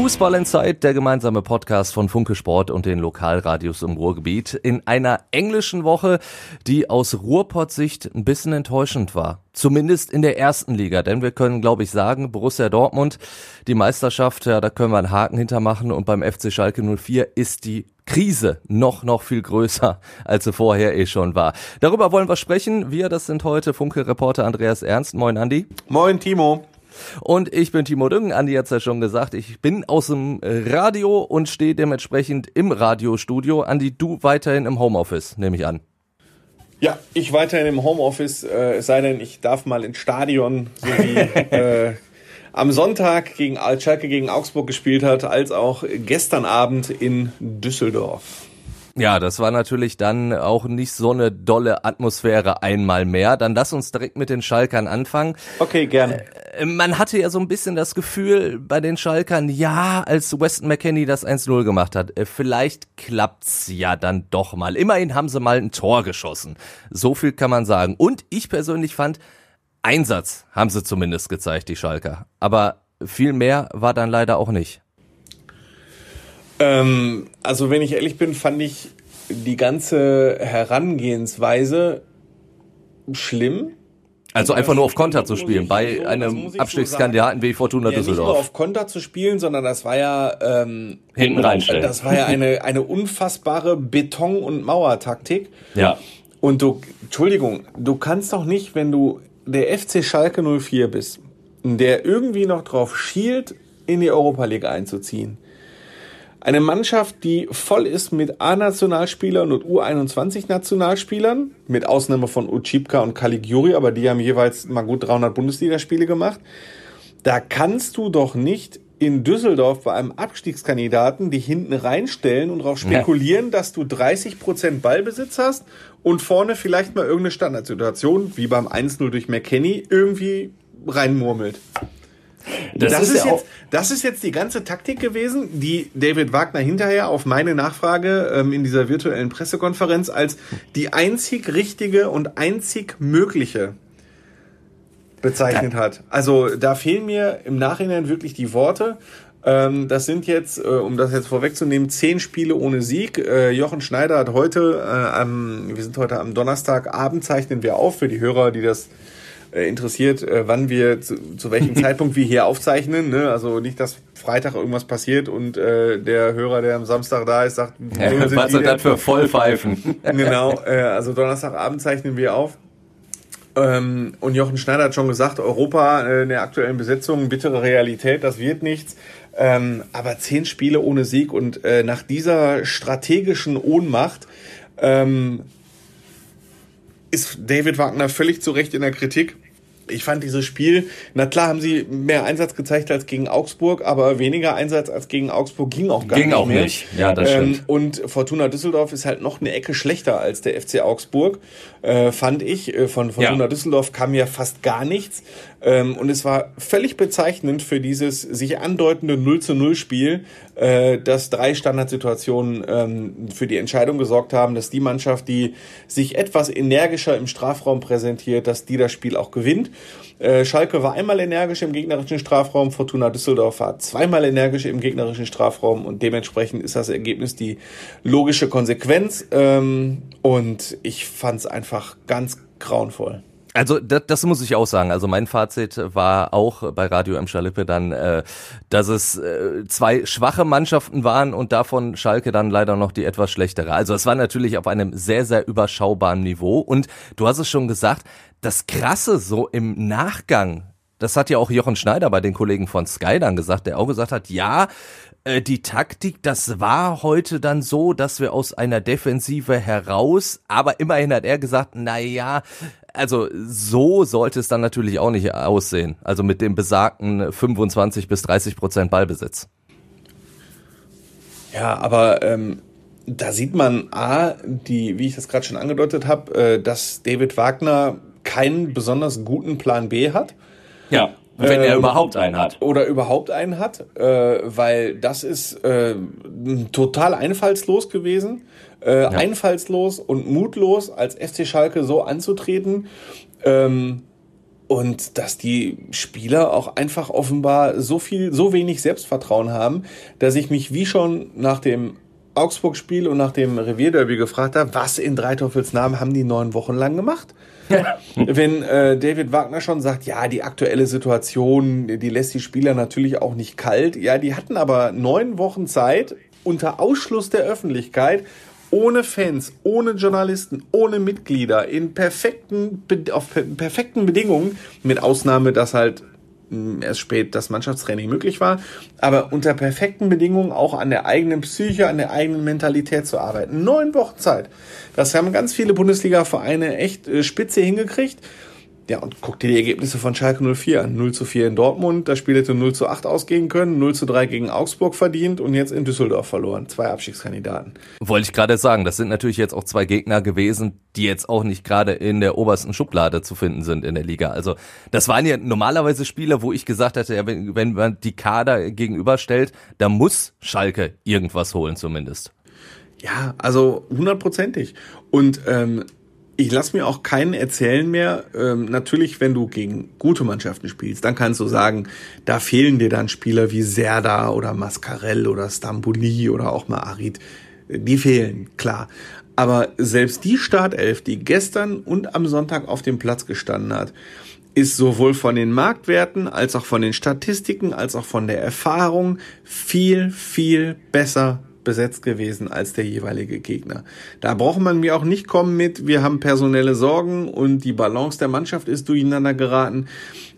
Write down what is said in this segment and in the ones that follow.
Fußball in Zeit, der gemeinsame Podcast von Funke Sport und den Lokalradios im Ruhrgebiet in einer englischen Woche, die aus Ruhrpott-Sicht ein bisschen enttäuschend war. Zumindest in der ersten Liga, denn wir können, glaube ich, sagen, Borussia Dortmund, die Meisterschaft, ja, da können wir einen Haken hintermachen und beim FC Schalke 04 ist die Krise noch, noch viel größer, als sie vorher eh schon war. Darüber wollen wir sprechen. Wir, das sind heute Funke-Reporter Andreas Ernst. Moin, Andi. Moin, Timo. Und ich bin Timo Düngen. Andi hat's ja schon gesagt. Ich bin aus dem Radio und stehe dementsprechend im Radiostudio. Andi, du weiterhin im Homeoffice, nehme ich an. Ja, ich weiterhin im Homeoffice, äh, es sei denn, ich darf mal ins Stadion, so wie äh, am Sonntag gegen Schalke gegen Augsburg gespielt hat, als auch gestern Abend in Düsseldorf. Ja, das war natürlich dann auch nicht so eine dolle Atmosphäre einmal mehr. Dann lass uns direkt mit den Schalkern anfangen. Okay, gerne. Äh, man hatte ja so ein bisschen das Gefühl bei den Schalkern, ja, als Weston McKenney das 1-0 gemacht hat, äh, vielleicht klappt's ja dann doch mal. Immerhin haben sie mal ein Tor geschossen. So viel kann man sagen. Und ich persönlich fand, Einsatz haben sie zumindest gezeigt, die Schalker. Aber viel mehr war dann leider auch nicht. Ähm, also wenn ich ehrlich bin, fand ich die ganze Herangehensweise schlimm. Also einfach nur auf Konter zu spielen, bei so, einem Abstiegskandidaten wie Fortuna ja, Nicht nur Düsseldorf. auf Konter zu spielen, sondern das war ja ähm, Hinten reinstellen. Das war ja eine eine unfassbare Beton- und Mauertaktik. Ja. Und du, Entschuldigung, du kannst doch nicht, wenn du der FC Schalke 04 bist, der irgendwie noch drauf schielt, in die Europa League einzuziehen. Eine Mannschaft, die voll ist mit A-Nationalspielern und U21-Nationalspielern, mit Ausnahme von Uchipka und Caligiuri, aber die haben jeweils mal gut 300 Bundesligaspiele gemacht. Da kannst du doch nicht in Düsseldorf bei einem Abstiegskandidaten die hinten reinstellen und darauf spekulieren, ja. dass du 30% Ballbesitz hast und vorne vielleicht mal irgendeine Standardsituation, wie beim 1-0 durch McKenny, irgendwie reinmurmelt. Das, das, ist, ist jetzt, das ist jetzt die ganze Taktik gewesen, die David Wagner hinterher auf meine Nachfrage ähm, in dieser virtuellen Pressekonferenz als die einzig richtige und einzig mögliche bezeichnet hat. Also da fehlen mir im Nachhinein wirklich die Worte. Ähm, das sind jetzt, äh, um das jetzt vorwegzunehmen, zehn Spiele ohne Sieg. Äh, Jochen Schneider hat heute, äh, am, wir sind heute am Donnerstagabend, zeichnen wir auf für die Hörer, die das äh, interessiert, äh, wann wir zu, zu welchem Zeitpunkt wir hier aufzeichnen. Ne? Also nicht, dass Freitag irgendwas passiert und äh, der Hörer, der am Samstag da ist, sagt, ja, was sind das für Vollpfeifen? genau, äh, also Donnerstagabend zeichnen wir auf. Ähm, und Jochen Schneider hat schon gesagt, Europa äh, in der aktuellen Besetzung, bittere Realität, das wird nichts. Ähm, aber zehn Spiele ohne Sieg und äh, nach dieser strategischen Ohnmacht ähm, ist David Wagner völlig zu Recht in der Kritik. Ich fand dieses Spiel, na klar haben sie mehr Einsatz gezeigt als gegen Augsburg, aber weniger Einsatz als gegen Augsburg ging auch gar ging nicht auch mehr. nicht. Ja, das stimmt. Ähm, und Fortuna Düsseldorf ist halt noch eine Ecke schlechter als der FC Augsburg, äh, fand ich. Äh, von Fortuna Ja. Düsseldorf kam ja fast gar nichts. Ähm, und es war völlig bezeichnend für dieses sich andeutende 0 zu 0 Spiel, äh, dass drei Standardsituationen ähm, für die Entscheidung gesorgt haben, dass die Mannschaft, die sich etwas energischer im Strafraum präsentiert, dass die das Spiel auch gewinnt. Äh, Schalke war einmal energisch im gegnerischen Strafraum, Fortuna Düsseldorf war zweimal energisch im gegnerischen Strafraum und dementsprechend ist das Ergebnis die logische Konsequenz. Ähm, und ich fand es einfach ganz grauenvoll. Also das, das muss ich auch sagen. Also mein Fazit war auch bei Radio M. Schalippe dann, äh, dass es äh, zwei schwache Mannschaften waren und davon Schalke dann leider noch die etwas schlechtere. Also es war natürlich auf einem sehr, sehr überschaubaren Niveau. Und du hast es schon gesagt, das Krasse so im Nachgang, das hat ja auch Jochen Schneider bei den Kollegen von Sky dann gesagt, der auch gesagt hat, ja, äh, die Taktik, das war heute dann so, dass wir aus einer Defensive heraus, aber immerhin hat er gesagt, na ja, also so sollte es dann natürlich auch nicht aussehen. Also mit dem besagten 25 bis 30 Prozent Ballbesitz. Ja, aber ähm, da sieht man A, die, wie ich das gerade schon angedeutet habe, äh, dass David Wagner keinen besonders guten Plan B hat. Ja. Wenn er ähm, überhaupt einen hat. Oder überhaupt einen hat, äh, weil das ist äh, total einfallslos gewesen. Äh, ja. Einfallslos und mutlos als FC Schalke so anzutreten. Ähm, und dass die Spieler auch einfach offenbar so viel, so wenig Selbstvertrauen haben, dass ich mich wie schon nach dem Augsburg-Spiel und nach dem Revierderby gefragt habe, was in Dreiteufelsnamen haben die neun Wochen lang gemacht? Wenn äh, David Wagner schon sagt, ja, die aktuelle Situation, die lässt die Spieler natürlich auch nicht kalt. Ja, die hatten aber neun Wochen Zeit unter Ausschluss der Öffentlichkeit, ohne Fans, ohne Journalisten, ohne Mitglieder, in perfekten, auf perfekten Bedingungen, mit Ausnahme, dass halt erst spät das Mannschaftstraining möglich war, aber unter perfekten Bedingungen auch an der eigenen Psyche, an der eigenen Mentalität zu arbeiten. Neun Wochen Zeit. Das haben ganz viele Bundesliga-Vereine echt äh, spitze hingekriegt. Ja, und guck dir die Ergebnisse von Schalke 04 an. 0 zu 4 in Dortmund, da Spiel hätte 0 zu 8 ausgehen können, 0 zu 3 gegen Augsburg verdient und jetzt in Düsseldorf verloren. Zwei Abstiegskandidaten. Wollte ich gerade sagen, das sind natürlich jetzt auch zwei Gegner gewesen, die jetzt auch nicht gerade in der obersten Schublade zu finden sind in der Liga. Also das waren ja normalerweise Spiele, wo ich gesagt hatte, ja, wenn, wenn man die Kader gegenüberstellt, da muss Schalke irgendwas holen zumindest. Ja, also hundertprozentig. Und ähm, ich lasse mir auch keinen erzählen mehr. Ähm, natürlich, wenn du gegen gute Mannschaften spielst, dann kannst du sagen, da fehlen dir dann Spieler wie Serda oder Mascarell oder Stambuli oder auch mal Arid. Die fehlen, klar. Aber selbst die Startelf, die gestern und am Sonntag auf dem Platz gestanden hat, ist sowohl von den Marktwerten als auch von den Statistiken als auch von der Erfahrung viel, viel besser besetzt gewesen als der jeweilige Gegner. Da braucht man mir auch nicht kommen mit, wir haben personelle Sorgen und die Balance der Mannschaft ist durcheinander geraten.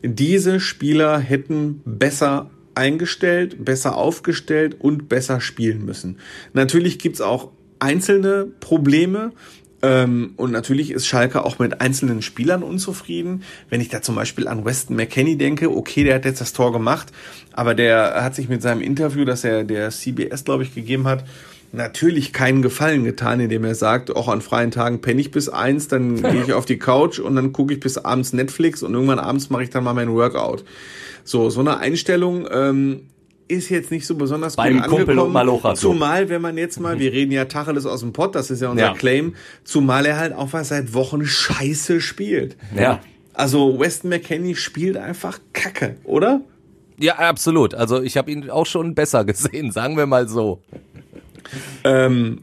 Diese Spieler hätten besser eingestellt, besser aufgestellt und besser spielen müssen. Natürlich gibt's auch einzelne Probleme, ähm, und natürlich ist Schalke auch mit einzelnen Spielern unzufrieden. Wenn ich da zum Beispiel an Weston McKenney denke, okay, der hat jetzt das Tor gemacht, aber der hat sich mit seinem Interview, das er der CBS, glaube ich, gegeben hat, natürlich keinen Gefallen getan, indem er sagt, auch an freien Tagen penne ich bis eins, dann gehe ich auf die Couch und dann gucke ich bis abends Netflix und irgendwann abends mache ich dann mal mein Workout. So, so eine Einstellung ähm, ist jetzt nicht so besonders Beim gut Kumpel angekommen. Malocha zumal, wenn man jetzt mal, wir reden ja Tacheles aus dem Pott, das ist ja unser ja. Claim, zumal er halt auch was seit Wochen scheiße spielt. Ja. Also Weston McKenney spielt einfach Kacke, oder? Ja, absolut. Also ich habe ihn auch schon besser gesehen, sagen wir mal so. Ähm,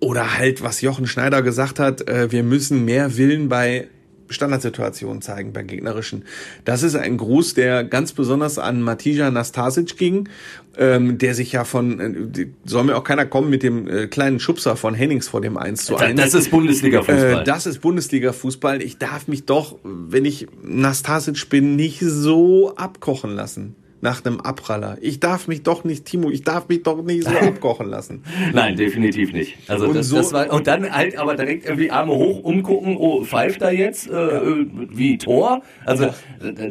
oder halt, was Jochen Schneider gesagt hat, äh, wir müssen mehr Willen bei Standardsituationen zeigen bei gegnerischen. Das ist ein Gruß, der ganz besonders an Matija Nastasic ging, ähm, der sich ja von, äh, soll mir auch keiner kommen mit dem äh, kleinen Schubser von Hennings vor dem 1 zu 1. Das ist Bundesliga-Fußball. Äh, das ist Bundesliga-Fußball. Ich darf mich doch, wenn ich Nastasic bin, nicht so abkochen lassen nach einem Abpraller. Ich darf mich doch nicht, Timo, ich darf mich doch nicht so abkochen lassen. Nein, definitiv nicht. Also und, das, so, das war, und dann halt aber direkt irgendwie Arme hoch umgucken, oh, pfeift da jetzt äh, wie Tor? Also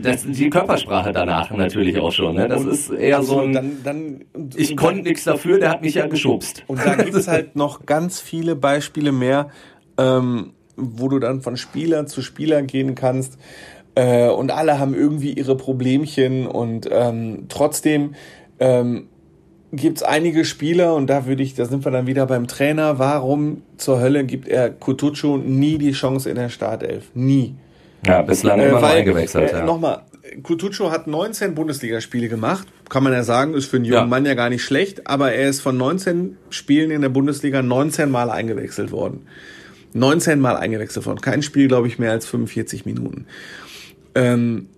das, die Körpersprache danach natürlich auch schon. Ne? Das und, ist eher so ein, dann, dann, ich konnte nichts dafür, der hat mich ja geschubst. Und da gibt es halt noch ganz viele Beispiele mehr, ähm, wo du dann von Spieler zu Spieler gehen kannst äh, und alle haben irgendwie ihre Problemchen und ähm, trotzdem ähm, gibt es einige Spieler und da würde ich, da sind wir dann wieder beim Trainer. Warum zur Hölle gibt er Kutucu nie die Chance in der Startelf? Nie. Ja, bislang äh, immer weil, eingewechselt. Äh, ja. Nochmal, Kutucu hat 19 Bundesligaspiele gemacht. Kann man ja sagen, ist für einen jungen ja. Mann ja gar nicht schlecht, aber er ist von 19 Spielen in der Bundesliga 19 Mal eingewechselt worden. 19 Mal eingewechselt worden. Kein Spiel, glaube ich, mehr als 45 Minuten. Ähm,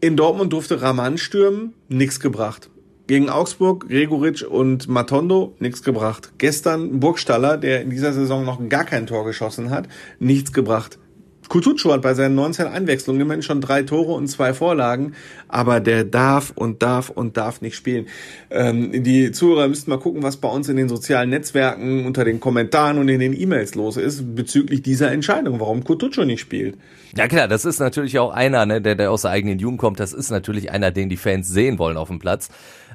in Dortmund durfte Raman stürmen, nichts gebracht. Gegen Augsburg, Gregoritsch und Matondo, nichts gebracht. Gestern Burgstaller, der in dieser Saison noch gar kein Tor geschossen hat, nichts gebracht. Kutucu hat bei seinen 19 Einwechslungen immerhin schon drei Tore und zwei Vorlagen, aber der darf und darf und darf nicht spielen. Ähm, die Zuhörer müssten mal gucken, was bei uns in den sozialen Netzwerken unter den Kommentaren und in den E-Mails los ist bezüglich dieser Entscheidung, warum Kutucu nicht spielt. Ja klar, das ist natürlich auch einer, ne, der, der aus der eigenen Jugend kommt. Das ist natürlich einer, den die Fans sehen wollen auf dem Platz.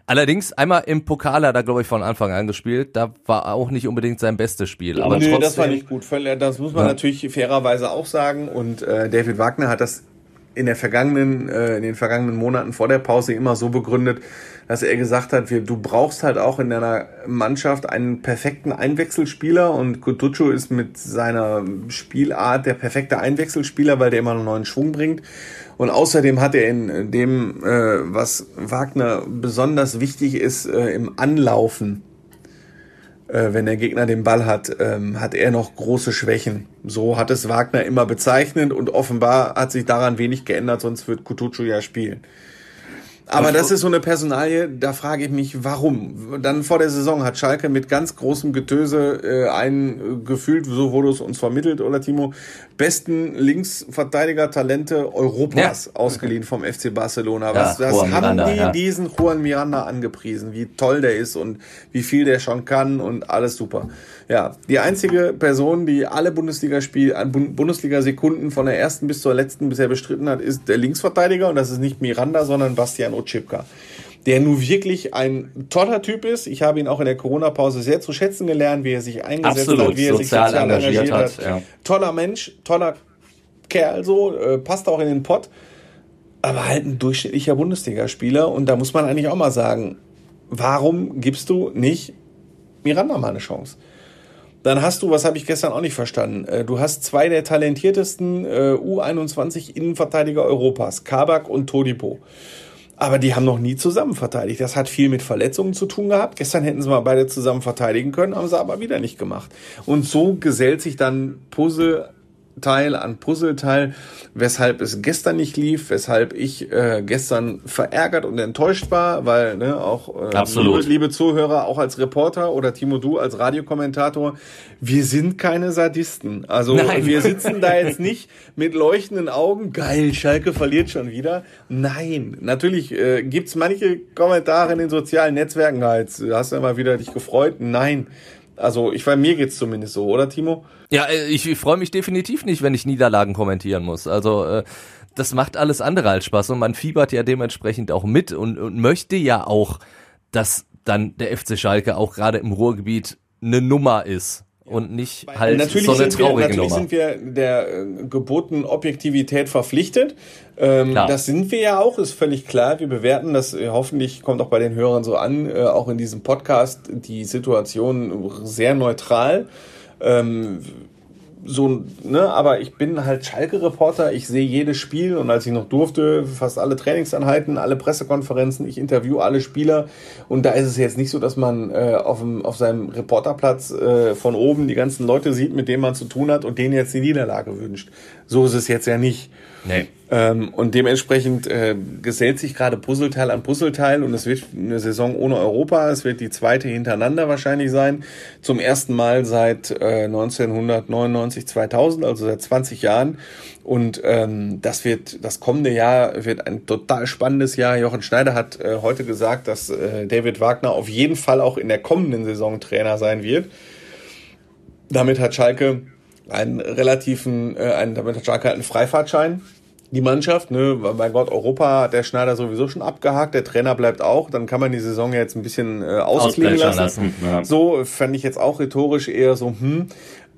Allerdings einmal im Pokal hat er, glaube ich, von Anfang an gespielt. Da war auch nicht unbedingt sein bestes Spiel. Aber nee, trotzdem, das war nicht gut. Das muss man ja. natürlich fairerweise auch sagen. Und äh, David Wagner hat das in der vergangenen, äh, in den vergangenen Monaten vor der Pause immer so begründet, dass er gesagt hat, wir, du brauchst halt auch in deiner Mannschaft einen perfekten Einwechselspieler und Kutucu ist mit seiner Spielart der perfekte Einwechselspieler, weil der immer einen neuen Schwung bringt. Und außerdem hat er in dem, äh, was Wagner besonders wichtig ist, äh, im Anlaufen äh, wenn der Gegner den Ball hat, ähm, hat er noch große Schwächen. So hat es Wagner immer bezeichnet und offenbar hat sich daran wenig geändert, sonst wird Kutucu ja spielen. Aber das ist so eine Personalie, da frage ich mich, warum? Dann vor der Saison hat Schalke mit ganz großem Getöse äh, einen äh, gefühlt, so wurde es uns vermittelt, oder Timo, besten Linksverteidiger-Talente Europas ja. ausgeliehen vom FC Barcelona. Was, ja, das haben Miranda, die ja. diesen Juan Miranda angepriesen, wie toll der ist und wie viel der schon kann und alles super. Ja, die einzige Person, die alle Bundesliga-Spiel, Bundesliga-Sekunden von der ersten bis zur letzten bisher bestritten hat, ist der Linksverteidiger und das ist nicht Miranda, sondern Bastian Otschipka der nun wirklich ein toller Typ ist. Ich habe ihn auch in der Corona-Pause sehr zu schätzen gelernt, wie er sich eingesetzt Absolut, hat, wie er sozial sich sozial engagiert, engagiert hat. hat. Ja. Toller Mensch, toller Kerl, so, äh, passt auch in den Pott, aber halt ein durchschnittlicher Bundesligaspieler. Und da muss man eigentlich auch mal sagen, warum gibst du nicht Miranda mal eine Chance? Dann hast du, was habe ich gestern auch nicht verstanden, äh, du hast zwei der talentiertesten äh, U21 Innenverteidiger Europas, Kabak und Todipo. Aber die haben noch nie zusammen verteidigt. Das hat viel mit Verletzungen zu tun gehabt. Gestern hätten sie mal beide zusammen verteidigen können, haben sie aber wieder nicht gemacht. Und so gesellt sich dann Puzzle Teil an Puzzleteil, weshalb es gestern nicht lief, weshalb ich äh, gestern verärgert und enttäuscht war, weil ne, auch äh, Absolut. liebe Zuhörer, auch als Reporter oder Timo du als Radiokommentator, wir sind keine Sadisten. Also Nein. wir sitzen da jetzt nicht mit leuchtenden Augen, geil, Schalke verliert schon wieder. Nein, natürlich äh, gibt's manche Kommentare in den sozialen Netzwerken, halt, hast du immer wieder dich gefreut? Nein. Also ich, bei mir geht's zumindest so, oder Timo? Ja, äh, ich, ich freue mich definitiv nicht, wenn ich Niederlagen kommentieren muss. Also äh, das macht alles andere als Spaß und man fiebert ja dementsprechend auch mit und, und möchte ja auch, dass dann der FC Schalke auch gerade im Ruhrgebiet eine Nummer ist und nicht halt natürlich so eine traurige wir, Natürlich Nummer. sind wir der äh, gebotenen Objektivität verpflichtet. Ähm, das sind wir ja auch, ist völlig klar. Wir bewerten das, äh, hoffentlich kommt auch bei den Hörern so an, äh, auch in diesem Podcast die Situation sehr neutral. Ähm, so, ne, aber ich bin halt Schalke-Reporter, ich sehe jedes Spiel und als ich noch durfte, fast alle Trainingseinheiten, alle Pressekonferenzen, ich interview alle Spieler und da ist es jetzt nicht so, dass man äh, auf, dem, auf seinem Reporterplatz äh, von oben die ganzen Leute sieht, mit denen man zu tun hat und denen jetzt die Niederlage wünscht. So ist es jetzt ja nicht. Nee. Ähm, und dementsprechend äh, gesellt sich gerade Puzzleteil an Puzzleteil und es wird eine Saison ohne Europa. Es wird die zweite hintereinander wahrscheinlich sein. Zum ersten Mal seit äh, 1999, 2000, also seit 20 Jahren. Und ähm, das wird, das kommende Jahr wird ein total spannendes Jahr. Jochen Schneider hat äh, heute gesagt, dass äh, David Wagner auf jeden Fall auch in der kommenden Saison Trainer sein wird. Damit hat Schalke einen relativen, äh, einen, damit hat Schalke halt einen Freifahrtschein die Mannschaft, ne, bei Gott, Europa hat der Schneider sowieso schon abgehakt, der Trainer bleibt auch, dann kann man die Saison jetzt ein bisschen äh, ausklingen lassen. lassen. Ja. So fände ich jetzt auch rhetorisch eher so, hm.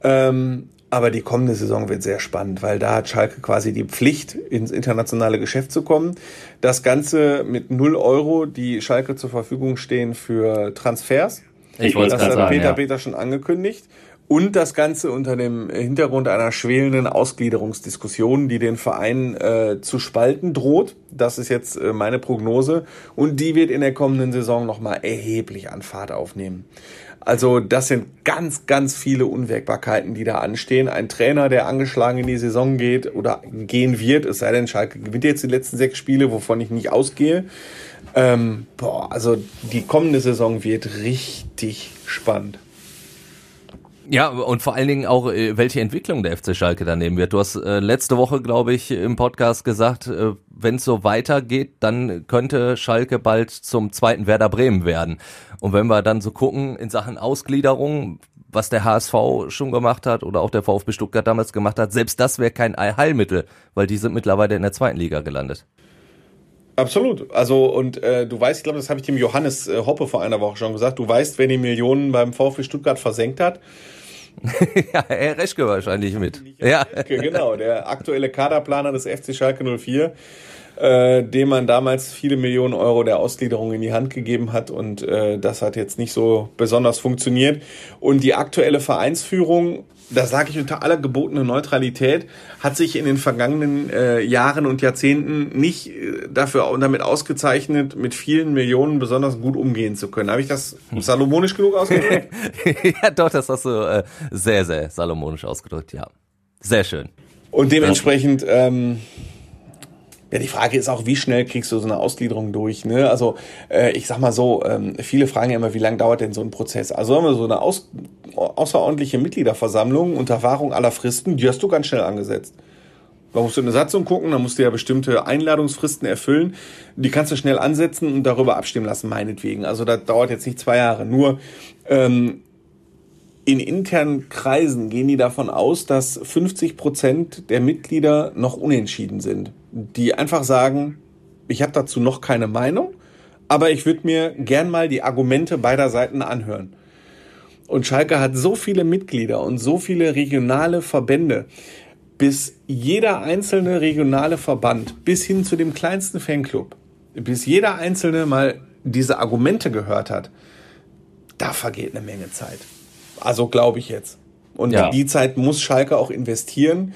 Ähm, aber die kommende Saison wird sehr spannend, weil da hat Schalke quasi die Pflicht, ins internationale Geschäft zu kommen. Das Ganze mit null Euro, die Schalke zur Verfügung stehen für Transfers. Ich wollte das hat sagen, Peter ja. Peter schon angekündigt. Und das Ganze unter dem Hintergrund einer schwelenden Ausgliederungsdiskussion, die den Verein äh, zu spalten droht. Das ist jetzt äh, meine Prognose. Und die wird in der kommenden Saison nochmal erheblich an Fahrt aufnehmen. Also das sind ganz, ganz viele Unwägbarkeiten, die da anstehen. Ein Trainer, der angeschlagen in die Saison geht oder gehen wird, es sei denn, Schalke gewinnt jetzt die letzten sechs Spiele, wovon ich nicht ausgehe. Ähm, boah, also die kommende Saison wird richtig spannend. Ja, und vor allen Dingen auch, äh, welche Entwicklung der FC Schalke da nehmen wird. Du hast äh, letzte Woche, glaube ich, im Podcast gesagt, äh, wenn es so weitergeht, dann könnte Schalke bald zum zweiten Werder Bremen werden. Und wenn wir dann so gucken in Sachen Ausgliederung, was der HSV schon gemacht hat oder auch der VfB Stuttgart damals gemacht hat, selbst das wäre kein Heilmittel, weil die sind mittlerweile in der zweiten Liga gelandet. Absolut. Also und äh, du weißt, ich glaube, das habe ich dem Johannes äh, Hoppe vor einer Woche schon gesagt. Du weißt, wer die Millionen beim VfB Stuttgart versenkt hat. ja, Herr Reschke wahrscheinlich mit. Ja. Reschke, genau, der aktuelle Kaderplaner des FC Schalke 04 äh, dem man damals viele Millionen Euro der Ausgliederung in die Hand gegeben hat und äh, das hat jetzt nicht so besonders funktioniert. Und die aktuelle Vereinsführung, da sage ich unter aller gebotenen Neutralität, hat sich in den vergangenen äh, Jahren und Jahrzehnten nicht äh, dafür damit ausgezeichnet, mit vielen Millionen besonders gut umgehen zu können. Habe ich das salomonisch genug ausgedrückt? ja, doch, das hast du äh, sehr, sehr salomonisch ausgedrückt, ja. Sehr schön. Und dementsprechend ähm, ja, die Frage ist auch, wie schnell kriegst du so eine Ausgliederung durch? Ne? Also äh, ich sag mal so, ähm, viele fragen ja immer, wie lange dauert denn so ein Prozess? Also haben wir so eine aus, außerordentliche Mitgliederversammlung unter Wahrung aller Fristen, die hast du ganz schnell angesetzt. Da musst du eine Satzung gucken, da musst du ja bestimmte Einladungsfristen erfüllen. Die kannst du schnell ansetzen und darüber abstimmen lassen, meinetwegen. Also das dauert jetzt nicht zwei Jahre. Nur ähm, in internen Kreisen gehen die davon aus, dass 50 Prozent der Mitglieder noch unentschieden sind. Die einfach sagen, ich habe dazu noch keine Meinung, aber ich würde mir gern mal die Argumente beider Seiten anhören. Und Schalke hat so viele Mitglieder und so viele regionale Verbände, bis jeder einzelne regionale Verband, bis hin zu dem kleinsten Fanclub, bis jeder einzelne mal diese Argumente gehört hat, da vergeht eine Menge Zeit. Also glaube ich jetzt. Und ja. die Zeit muss Schalke auch investieren,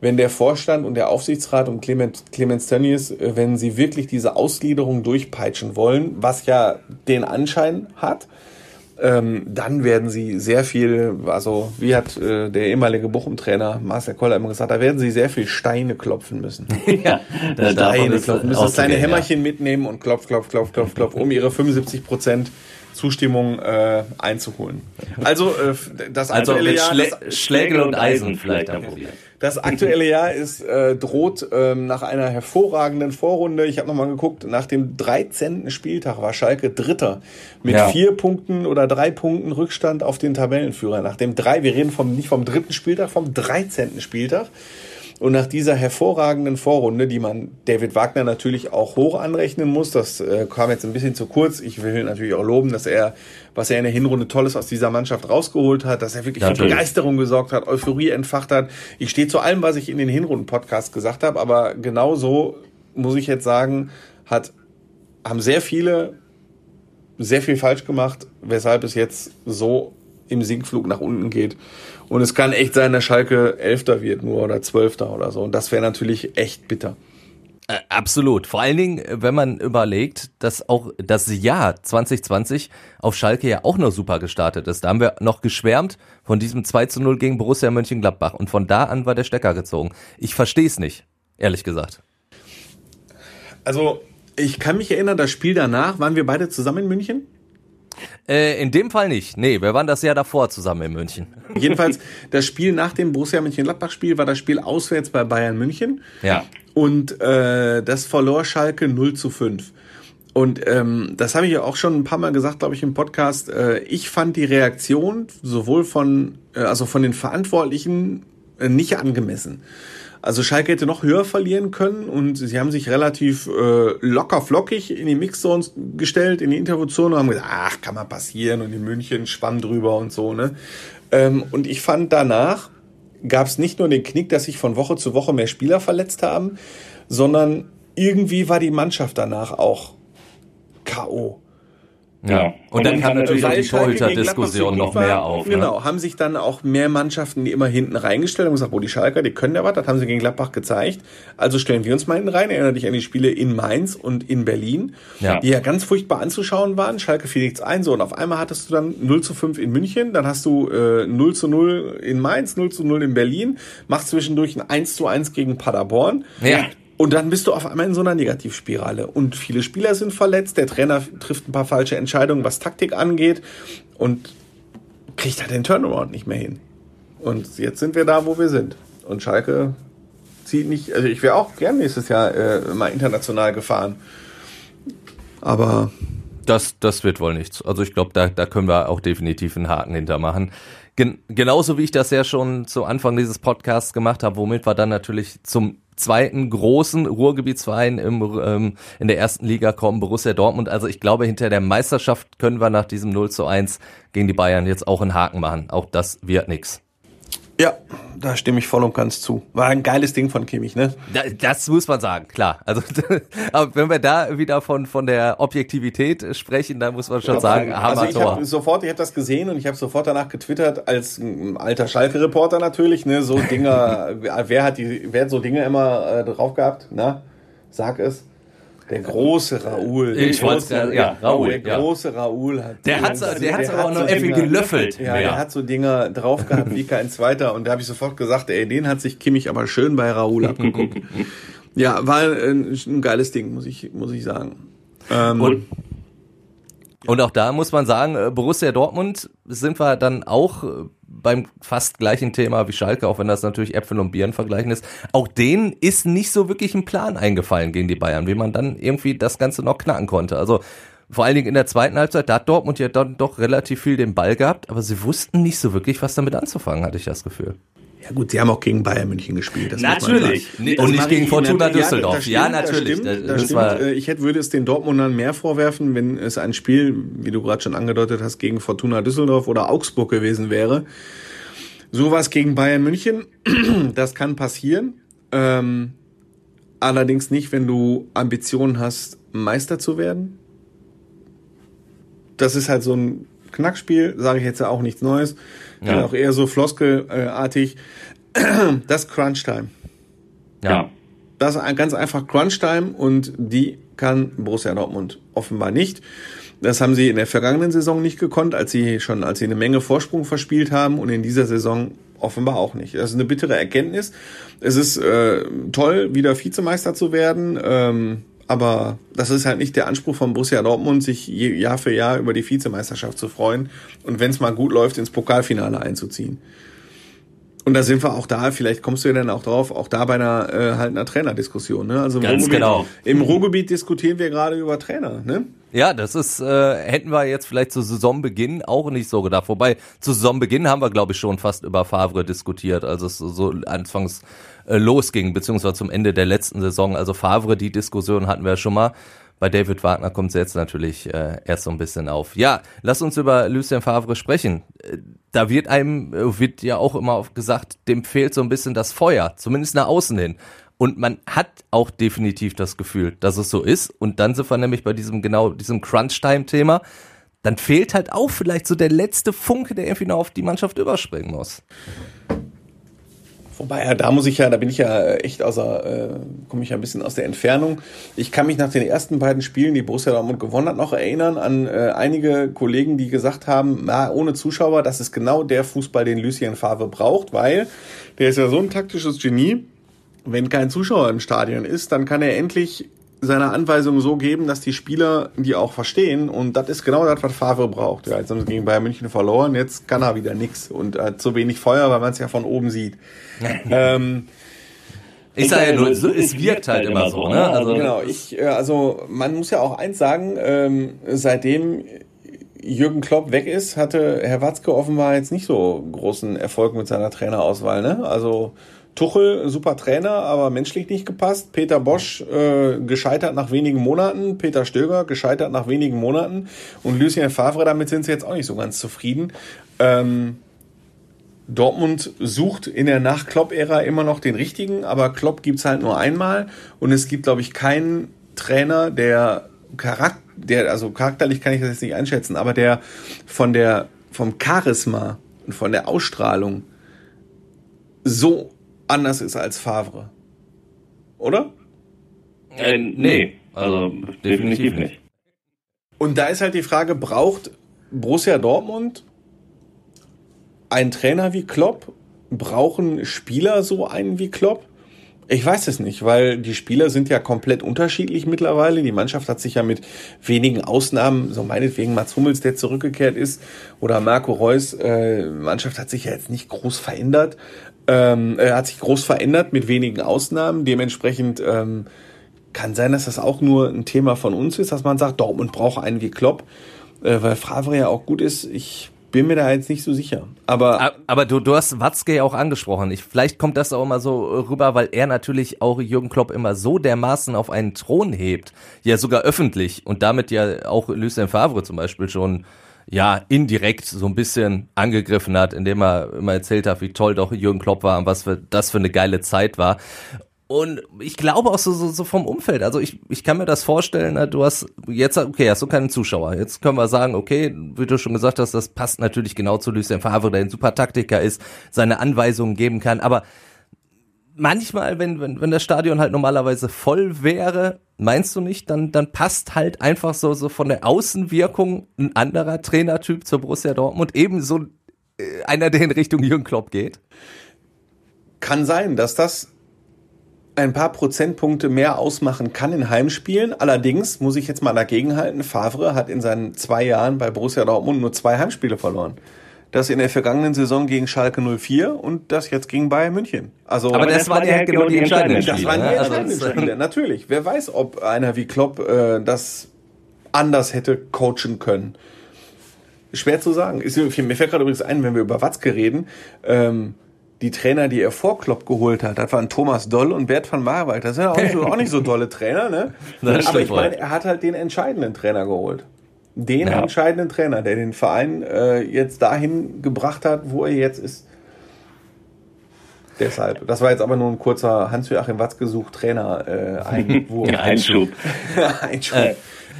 wenn der Vorstand und der Aufsichtsrat und Clement, Clemens Tönnies, äh, wenn sie wirklich diese Ausgliederung durchpeitschen wollen, was ja den Anschein hat, ähm, dann werden sie sehr viel, also wie hat äh, der ehemalige Bochum-Trainer Marcel Koller immer gesagt, da werden sie sehr viel Steine klopfen müssen. ja, Steine klopfen müssen, kleine Hämmerchen ja. mitnehmen und klopf, klopf, klopf, klopf, klopf, um ihre 75 Prozent Zustimmung äh, einzuholen. Also äh, das also Jahr, Schlä Schlägel und Eisen vielleicht dann probieren. Das aktuelle Jahr ist äh, droht ähm, nach einer hervorragenden Vorrunde. Ich habe nochmal geguckt, nach dem 13. Spieltag war Schalke Dritter mit ja. vier Punkten oder drei Punkten Rückstand auf den Tabellenführer. Nach dem drei, wir reden vom nicht vom dritten Spieltag, vom 13. Spieltag. Und nach dieser hervorragenden Vorrunde, die man David Wagner natürlich auch hoch anrechnen muss, das äh, kam jetzt ein bisschen zu kurz. Ich will natürlich auch loben, dass er, was er in der Hinrunde Tolles aus dieser Mannschaft rausgeholt hat, dass er wirklich natürlich. für Begeisterung gesorgt hat, Euphorie entfacht hat. Ich stehe zu allem, was ich in den Hinrunden-Podcast gesagt habe, aber genau so muss ich jetzt sagen, hat, haben sehr viele sehr viel falsch gemacht, weshalb es jetzt so im Sinkflug nach unten geht. Und es kann echt sein, dass Schalke Elfter wird nur oder Zwölfter oder so. Und das wäre natürlich echt bitter. Äh, absolut. Vor allen Dingen, wenn man überlegt, dass auch das Jahr 2020 auf Schalke ja auch noch super gestartet ist. Da haben wir noch geschwärmt von diesem 2 zu 0 gegen Borussia Mönchengladbach. Und von da an war der Stecker gezogen. Ich verstehe es nicht, ehrlich gesagt. Also, ich kann mich erinnern, das Spiel danach, waren wir beide zusammen in München? Äh, in dem Fall nicht. Nee, wir waren das Jahr davor zusammen in München. Jedenfalls, das Spiel nach dem Borussia Mönchengladbach-Spiel war das Spiel auswärts bei Bayern München. Ja. Und äh, das verlor Schalke 0 zu 5. Und ähm, das habe ich ja auch schon ein paar Mal gesagt, glaube ich, im Podcast. Äh, ich fand die Reaktion sowohl von, äh, also von den Verantwortlichen äh, nicht angemessen. Also Schalke hätte noch höher verlieren können und sie haben sich relativ äh, locker flockig in die Mixzone gestellt, in die Interviewzone und haben gesagt, ach, kann mal passieren und in München schwamm drüber und so, ne? Ähm, und ich fand danach gab es nicht nur den Knick, dass sich von Woche zu Woche mehr Spieler verletzt haben, sondern irgendwie war die Mannschaft danach auch K.O. Ja. Und, und dann kam natürlich auch die Torhüter-Diskussion noch mehr auf. Ne? Genau, haben sich dann auch mehr Mannschaften, die immer hinten reingestellt und gesagt, wo die Schalker, die können ja was, das haben sie gegen Gladbach gezeigt. Also stellen wir uns mal hinten rein. Erinnere dich an die Spiele in Mainz und in Berlin, ja. die ja ganz furchtbar anzuschauen waren. Schalke fiel nichts ein, so und auf einmal hattest du dann 0 zu 5 in München, dann hast du äh, 0 zu 0 in Mainz, 0 zu 0 in Berlin, machst zwischendurch ein 1 zu 1 gegen Paderborn. Ja. Und dann bist du auf einmal in so einer Negativspirale. Und viele Spieler sind verletzt, der Trainer trifft ein paar falsche Entscheidungen, was Taktik angeht und kriegt halt den Turnaround nicht mehr hin. Und jetzt sind wir da, wo wir sind. Und Schalke zieht nicht, also ich wäre auch gern nächstes Jahr äh, mal international gefahren. Aber. Das, das wird wohl nichts. Also ich glaube, da, da können wir auch definitiv einen Haken hintermachen. Gen genauso wie ich das ja schon zu Anfang dieses Podcasts gemacht habe, womit wir dann natürlich zum zweiten großen Ruhrgebietsverein im, ähm, in der ersten Liga kommen, Borussia Dortmund. Also ich glaube, hinter der Meisterschaft können wir nach diesem 0 zu 1 gegen die Bayern jetzt auch einen Haken machen. Auch das wird nix. Ja, da stimme ich voll und ganz zu. War ein geiles Ding von Kimmich, ne? Das muss man sagen, klar. Also, aber wenn wir da wieder von von der Objektivität sprechen, dann muss man schon ja, sagen, also ich habe sofort, ich habe das gesehen und ich habe sofort danach getwittert als alter Schalke-Reporter natürlich, ne? So Dinger, wer hat die, wer hat so Dinge immer äh, drauf gehabt? Na, sag es. Der große Raoul. Ich wollte ja, ja, Raoul. Der große ja. Raoul hat. Der hat der hat's aber auch noch irgendwie gelöffelt. Ja, der hat so Dinger drauf gehabt wie kein zweiter und da habe ich sofort gesagt, ey, den hat sich Kimmich aber schön bei Raoul abgeguckt. ja, war ein, ein, geiles Ding, muss ich, muss ich sagen. Ähm, und und auch da muss man sagen, äh, Borussia Dortmund sind wir dann auch äh, beim fast gleichen Thema wie Schalke, auch wenn das natürlich Äpfel und Bieren vergleichen ist. Auch denen ist nicht so wirklich ein Plan eingefallen gegen die Bayern, wie man dann irgendwie das Ganze noch knacken konnte. Also vor allen Dingen in der zweiten Halbzeit, da hat Dortmund ja dann doch relativ viel den Ball gehabt, aber sie wussten nicht so wirklich, was damit anzufangen, hatte ich das Gefühl. Ja gut, sie haben auch gegen Bayern München gespielt. Das natürlich. Nee, und nicht gegen Fortuna Düsseldorf. Ja, ja natürlich. Das stimmt, das das stimmt. Äh, ich hätte, würde es den Dortmundern mehr vorwerfen, wenn es ein Spiel, wie du gerade schon angedeutet hast, gegen Fortuna Düsseldorf oder Augsburg gewesen wäre. Sowas gegen Bayern München, das kann passieren. Ähm, allerdings nicht, wenn du Ambitionen hast, Meister zu werden. Das ist halt so ein Knackspiel, sage ich jetzt ja auch nichts Neues. Ja. Auch eher so floskelartig. Das Crunch-Time. Ja. Das ist ganz einfach Crunch-Time und die kann Borussia Dortmund offenbar nicht. Das haben sie in der vergangenen Saison nicht gekonnt, als sie schon, als sie eine Menge Vorsprung verspielt haben und in dieser Saison offenbar auch nicht. Das ist eine bittere Erkenntnis. Es ist äh, toll, wieder Vizemeister zu werden. Ähm, aber das ist halt nicht der Anspruch von Borussia Dortmund, sich Jahr für Jahr über die Vizemeisterschaft zu freuen und wenn es mal gut läuft, ins Pokalfinale einzuziehen. Und da sind wir auch da, vielleicht kommst du ja dann auch drauf, auch da bei einer äh, halt einer Trainerdiskussion. Ne? Also Ganz Ruhrgebiet, genau. Im Ruhrgebiet diskutieren wir gerade über Trainer. Ne? Ja, das ist, äh, hätten wir jetzt vielleicht zu Saisonbeginn auch nicht so gedacht. Wobei, zu Saisonbeginn haben wir, glaube ich, schon fast über Favre diskutiert, als es so anfangs äh, losging, beziehungsweise zum Ende der letzten Saison. Also Favre, die Diskussion hatten wir schon mal. Bei David Wagner kommt es jetzt natürlich äh, erst so ein bisschen auf. Ja, lass uns über Lucien Favre sprechen. Äh, da wird einem, äh, wird ja auch immer gesagt, dem fehlt so ein bisschen das Feuer, zumindest nach außen hin. Und man hat auch definitiv das Gefühl, dass es so ist. Und dann sind wir nämlich bei diesem genau, diesem Crunch-Time-Thema. Dann fehlt halt auch vielleicht so der letzte Funke, der irgendwie noch auf die Mannschaft überspringen muss. Wobei, ja, da muss ich ja, da bin ich ja echt außer, äh, komme ich ja ein bisschen aus der Entfernung. Ich kann mich nach den ersten beiden Spielen, die Borussia Dortmund gewonnen hat, noch erinnern an äh, einige Kollegen, die gesagt haben, na, ohne Zuschauer, das ist genau der Fußball, den Lucien Favre braucht, weil der ist ja so ein taktisches Genie. Wenn kein Zuschauer im Stadion ist, dann kann er endlich seine Anweisungen so geben, dass die Spieler die auch verstehen. Und das ist genau das, was Favre braucht. Ja, jetzt haben sie gegen Bayern München verloren, jetzt kann er wieder nix und hat zu wenig Feuer, weil man es ja von oben sieht. ähm, ich sage ja nur, es, es wirkt halt, halt immer so, ne? Also genau, ich, äh, also man muss ja auch eins sagen, ähm, seitdem Jürgen Klopp weg ist, hatte Herr Watzke offenbar jetzt nicht so großen Erfolg mit seiner Trainerauswahl, ne? Also Tuchel, super Trainer, aber menschlich nicht gepasst. Peter Bosch äh, gescheitert nach wenigen Monaten. Peter Stöger gescheitert nach wenigen Monaten. Und Lucien Favre, damit sind sie jetzt auch nicht so ganz zufrieden. Ähm, Dortmund sucht in der Nach-Klopp-Ära immer noch den richtigen, aber Klopp gibt's halt nur einmal. Und es gibt, glaube ich, keinen Trainer, der Charakter, der, also charakterlich kann ich das jetzt nicht einschätzen, aber der von der, vom Charisma und von der Ausstrahlung so anders ist als Favre. Oder? Äh, nee, also definitiv nicht. Und da ist halt die Frage, braucht Borussia Dortmund einen Trainer wie Klopp? Brauchen Spieler so einen wie Klopp? Ich weiß es nicht, weil die Spieler sind ja komplett unterschiedlich mittlerweile. Die Mannschaft hat sich ja mit wenigen Ausnahmen, so meinetwegen Mats Hummels, der zurückgekehrt ist, oder Marco Reus, äh, Mannschaft hat sich ja jetzt nicht groß verändert. Ähm, er hat sich groß verändert mit wenigen Ausnahmen. Dementsprechend ähm, kann sein, dass das auch nur ein Thema von uns ist, dass man sagt, Dortmund braucht einen wie Klopp, äh, weil Favre ja auch gut ist. Ich bin mir da jetzt nicht so sicher. Aber, aber du, du hast Watzke ja auch angesprochen. Ich, vielleicht kommt das auch immer so rüber, weil er natürlich auch Jürgen Klopp immer so dermaßen auf einen Thron hebt, ja sogar öffentlich und damit ja auch Lucien Favre zum Beispiel schon ja indirekt so ein bisschen angegriffen hat, indem er immer erzählt hat, wie toll doch Jürgen Klopp war und was für das für eine geile Zeit war. Und ich glaube auch so, so, so vom Umfeld. Also ich, ich kann mir das vorstellen, ne, du hast jetzt, okay, hast du keinen Zuschauer. Jetzt können wir sagen, okay, wie du schon gesagt hast, das passt natürlich genau zu Lucien Favre, der ein super Taktiker ist, seine Anweisungen geben kann. Aber manchmal, wenn, wenn, wenn das Stadion halt normalerweise voll wäre, meinst du nicht, dann, dann passt halt einfach so, so von der Außenwirkung ein anderer Trainertyp zur Borussia Dortmund, eben so äh, einer, der in Richtung Jürgen Klopp geht? Kann sein, dass das ein paar Prozentpunkte mehr ausmachen kann in Heimspielen. Allerdings muss ich jetzt mal dagegenhalten, Favre hat in seinen zwei Jahren bei Borussia Dortmund nur zwei Heimspiele verloren. Das in der vergangenen Saison gegen Schalke 04 und das jetzt gegen Bayern München. Also, aber, aber das, das waren ja genau die entscheidenden Spiele. Das waren die entscheidenden also Spiele, natürlich. Wer weiß, ob einer wie Klopp äh, das anders hätte coachen können. Schwer zu sagen. Ist, mir fällt gerade übrigens ein, wenn wir über Watzke reden, ähm, die Trainer, die er vor Klopp geholt hat, das waren Thomas Doll und Bert van Marwijk. Das sind auch nicht so, auch nicht so tolle Trainer, ne? Aber ich meine, er hat halt den entscheidenden Trainer geholt. Den ja. entscheidenden Trainer, der den Verein äh, jetzt dahin gebracht hat, wo er jetzt ist. Deshalb. Das war jetzt aber nur ein kurzer Hans-Joachim Watzke-Such Trainer äh, Einwurf. Einschub. Einschub. Äh,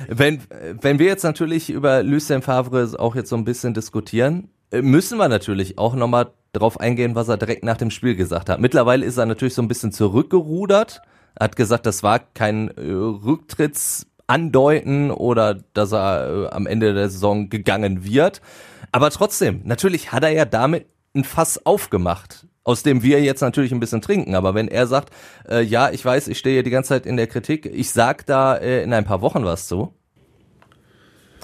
wenn, wenn wir jetzt natürlich über Lucien Favre auch jetzt so ein bisschen diskutieren, äh, müssen wir natürlich auch nochmal darauf eingehen, was er direkt nach dem Spiel gesagt hat. Mittlerweile ist er natürlich so ein bisschen zurückgerudert, hat gesagt, das war kein äh, Rücktrittsandeuten oder dass er äh, am Ende der Saison gegangen wird. Aber trotzdem, natürlich hat er ja damit ein Fass aufgemacht, aus dem wir jetzt natürlich ein bisschen trinken. Aber wenn er sagt, äh, ja, ich weiß, ich stehe die ganze Zeit in der Kritik, ich sag da äh, in ein paar Wochen was zu.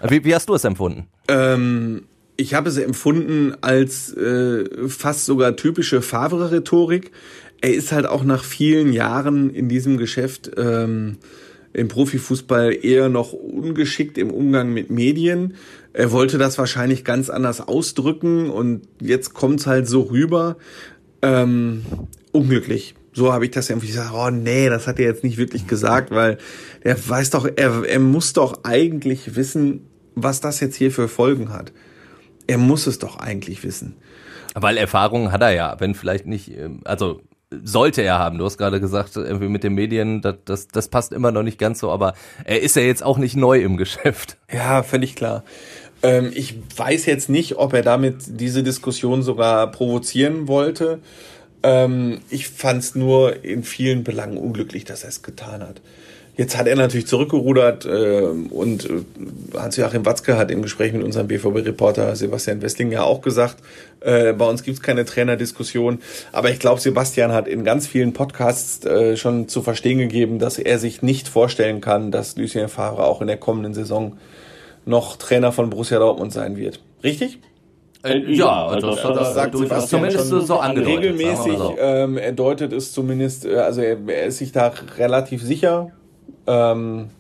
Wie, wie hast du es empfunden? Ähm, ich habe es empfunden als äh, fast sogar typische Favre-Rhetorik. Er ist halt auch nach vielen Jahren in diesem Geschäft ähm, im Profifußball eher noch ungeschickt im Umgang mit Medien. Er wollte das wahrscheinlich ganz anders ausdrücken und jetzt kommt's halt so rüber. Ähm, unglücklich. So habe ich das irgendwie gesagt, oh nee, das hat er jetzt nicht wirklich gesagt, weil er weiß doch, er, er muss doch eigentlich wissen, was das jetzt hier für Folgen hat er muss es doch eigentlich wissen. Weil Erfahrung hat er ja, wenn vielleicht nicht, ähm, also sollte er haben. Du hast gerade gesagt, irgendwie mit den Medien, das, das, das passt immer noch nicht ganz so, aber er ist ja jetzt auch nicht neu im Geschäft. Ja, völlig klar. Ähm, ich weiß jetzt nicht, ob er damit diese Diskussion sogar provozieren wollte. Ähm, ich fand es nur in vielen Belangen unglücklich, dass er es getan hat. Jetzt hat er natürlich zurückgerudert äh, und äh, Hans-Joachim Watzke hat im Gespräch mit unserem BVB-Reporter Sebastian Westling ja auch gesagt, äh, bei uns gibt's keine Trainerdiskussion. Aber ich glaube, Sebastian hat in ganz vielen Podcasts äh, schon zu verstehen gegeben, dass er sich nicht vorstellen kann, dass Lucien Favre auch in der kommenden Saison noch Trainer von Borussia Dortmund sein wird. Richtig? Äh, ja, also das, das, das sagt Sebastian zumindest schon so angedeutet. Regelmäßig, so. ähm, er deutet es zumindest, äh, also er, er ist sich da relativ sicher, ähm,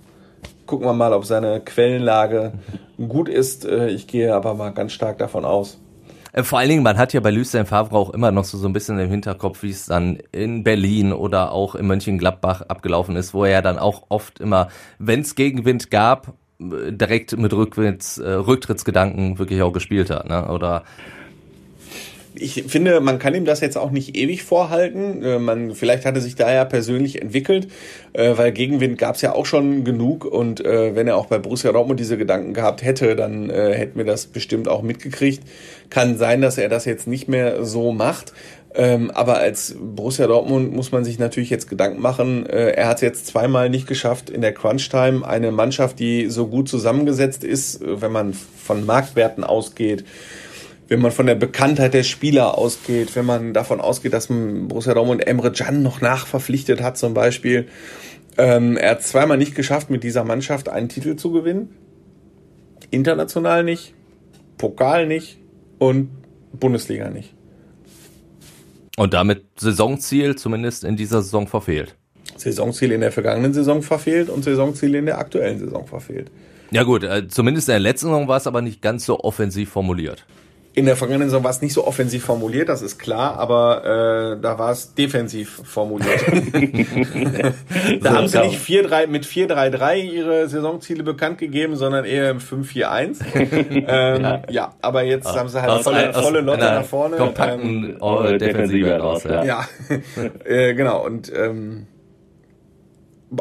gucken wir mal, ob seine Quellenlage gut ist. Äh, ich gehe aber mal ganz stark davon aus. Äh, vor allen Dingen, man hat ja bei Lucien Favre auch immer noch so, so ein bisschen im Hinterkopf, wie es dann in Berlin oder auch in Mönchengladbach abgelaufen ist, wo er dann auch oft immer, wenn es Gegenwind gab, äh, direkt mit Rückwärts, äh, Rücktrittsgedanken wirklich auch gespielt hat. Ne? Oder ich finde, man kann ihm das jetzt auch nicht ewig vorhalten. Äh, man, vielleicht hat er sich da ja persönlich entwickelt, äh, weil Gegenwind gab es ja auch schon genug. Und äh, wenn er auch bei Borussia Dortmund diese Gedanken gehabt hätte, dann hätten wir das bestimmt auch mitgekriegt. Kann sein, dass er das jetzt nicht mehr so macht. Ähm, aber als Borussia Dortmund muss man sich natürlich jetzt Gedanken machen. Er hat es jetzt zweimal nicht geschafft in der Crunch-Time. Eine Mannschaft, die so gut zusammengesetzt ist, wenn man von Marktwerten ausgeht, wenn man von der Bekanntheit der Spieler ausgeht, wenn man davon ausgeht, dass man Borussia Dortmund Emre Can noch nachverpflichtet hat zum Beispiel. Ähm, er hat zweimal nicht geschafft, mit dieser Mannschaft einen Titel zu gewinnen. International nicht, Pokal nicht und Bundesliga nicht. Und damit Saisonziel zumindest in dieser Saison verfehlt. Saisonziel in der vergangenen Saison verfehlt und Saisonziel in der aktuellen Saison verfehlt. Ja gut, äh, zumindest in der letzten Saison war es aber nicht ganz so offensiv formuliert. In der vergangenen Saison war es nicht so offensiv formuliert, das ist klar, aber äh, da war es defensiv formuliert. da haben sie nicht 4 -3, mit 4-3-3 ihre Saisonziele bekannt gegeben, sondern eher 5-4-1. ähm, ja. ja. aber jetzt ah, haben sie halt volle, volle Lotte nach vorne. Kompakten ähm, Defensive raus, ja. Ja, äh, genau. Und ähm,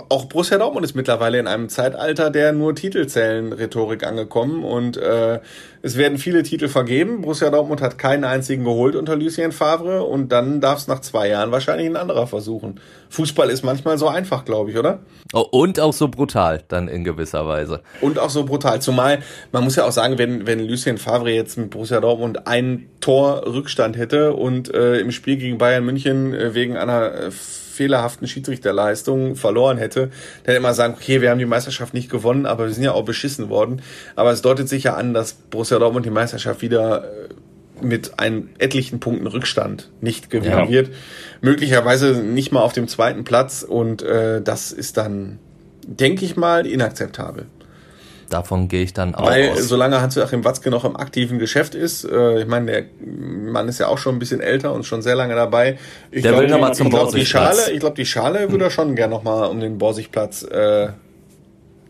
auch Borussia Dortmund ist mittlerweile in einem Zeitalter der nur Titelzellen-Rhetorik angekommen und äh, es werden viele Titel vergeben. Borussia Dortmund hat keinen einzigen geholt unter Lucien Favre und dann darf es nach zwei Jahren wahrscheinlich ein anderer versuchen. Fußball ist manchmal so einfach, glaube ich, oder? Oh, und auch so brutal dann in gewisser Weise. Und auch so brutal. Zumal, man muss ja auch sagen, wenn, wenn Lucien Favre jetzt mit Borussia Dortmund ein Tor Rückstand hätte und äh, im Spiel gegen Bayern München äh, wegen einer äh, fehlerhaften Schiedsrichterleistung verloren hätte, dann hätte man sagen, okay, wir haben die Meisterschaft nicht gewonnen, aber wir sind ja auch beschissen worden. Aber es deutet sich ja an, dass Borussia Dortmund die Meisterschaft wieder äh, mit einem etlichen Punkten Rückstand nicht gewinnen ja. wird. Möglicherweise nicht mal auf dem zweiten Platz und äh, das ist dann, denke ich mal, inakzeptabel. Davon gehe ich dann auch Weil aus. solange Hans-Joachim Watzke noch im aktiven Geschäft ist, äh, ich meine, der Mann ist ja auch schon ein bisschen älter und schon sehr lange dabei. Ich der glaub, will nochmal zum glaub, die Schale, Ich glaube, die Schale würde er schon gerne nochmal um den Borsigplatz äh,